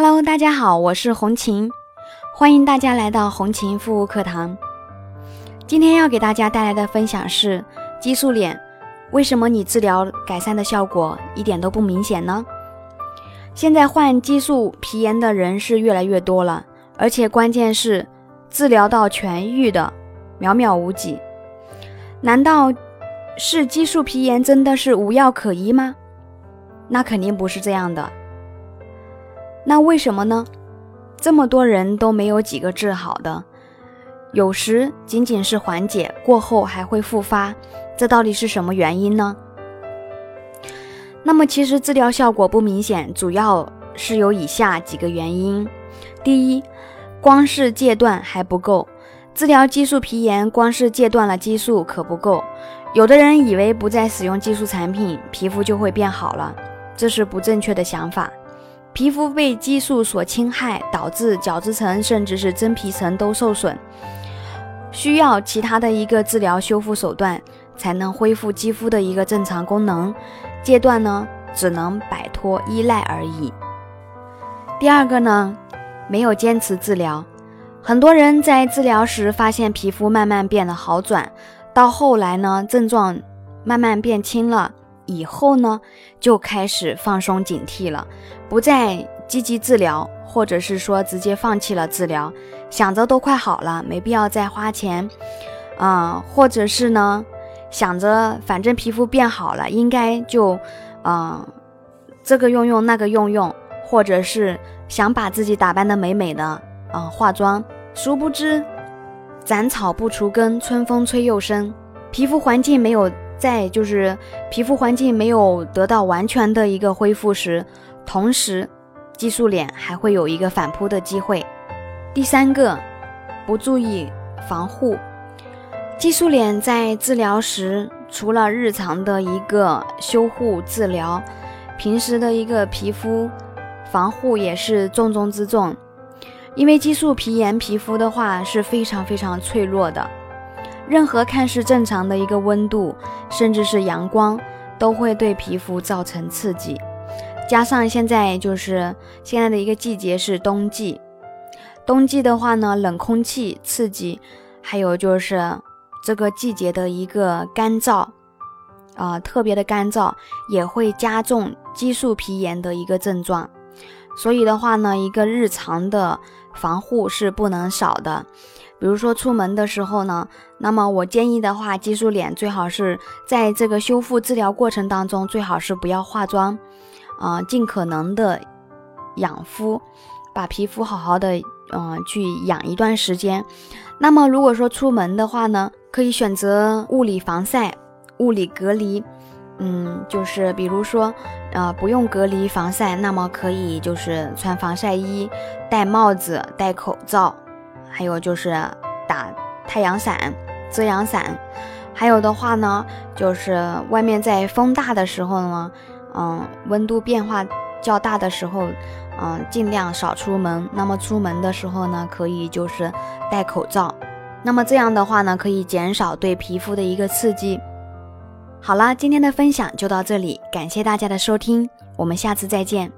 Hello，大家好，我是红琴，欢迎大家来到红琴护肤课堂。今天要给大家带来的分享是激素脸，为什么你治疗改善的效果一点都不明显呢？现在患激素皮炎的人是越来越多了，而且关键是治疗到痊愈的渺渺无几。难道是激素皮炎真的是无药可医吗？那肯定不是这样的。那为什么呢？这么多人都没有几个治好的，有时仅仅是缓解过后还会复发，这到底是什么原因呢？那么其实治疗效果不明显，主要是有以下几个原因：第一，光是戒断还不够。治疗激素皮炎，光是戒断了激素可不够。有的人以为不再使用激素产品，皮肤就会变好了，这是不正确的想法。皮肤被激素所侵害，导致角质层甚至是真皮层都受损，需要其他的一个治疗修复手段，才能恢复肌肤的一个正常功能。阶段呢，只能摆脱依赖而已。第二个呢，没有坚持治疗。很多人在治疗时发现皮肤慢慢变得好转，到后来呢，症状慢慢变轻了，以后呢，就开始放松警惕了，不再积极治疗，或者是说直接放弃了治疗，想着都快好了，没必要再花钱，啊，或者是呢，想着反正皮肤变好了，应该就，啊，这个用用那个用用，或者是想把自己打扮的美美的，啊，化妆。殊不知，斩草不除根，春风吹又生。皮肤环境没有在，就是皮肤环境没有得到完全的一个恢复时，同时激素脸还会有一个反扑的机会。第三个，不注意防护，激素脸在治疗时，除了日常的一个修护治疗，平时的一个皮肤防护也是重中之重。因为激素皮炎皮肤的话是非常非常脆弱的，任何看似正常的一个温度，甚至是阳光，都会对皮肤造成刺激。加上现在就是现在的一个季节是冬季，冬季的话呢，冷空气刺激，还有就是这个季节的一个干燥，啊，特别的干燥，也会加重激素皮炎的一个症状。所以的话呢，一个日常的防护是不能少的。比如说出门的时候呢，那么我建议的话，激素脸最好是在这个修复治疗过程当中，最好是不要化妆，啊，尽可能的养肤，把皮肤好好的，嗯，去养一段时间。那么如果说出门的话呢，可以选择物理防晒、物理隔离。嗯，就是比如说，呃，不用隔离防晒，那么可以就是穿防晒衣、戴帽子、戴口罩，还有就是打太阳伞、遮阳伞。还有的话呢，就是外面在风大的时候呢，嗯，温度变化较大的时候，嗯，尽量少出门。那么出门的时候呢，可以就是戴口罩。那么这样的话呢，可以减少对皮肤的一个刺激。好啦，今天的分享就到这里，感谢大家的收听，我们下次再见。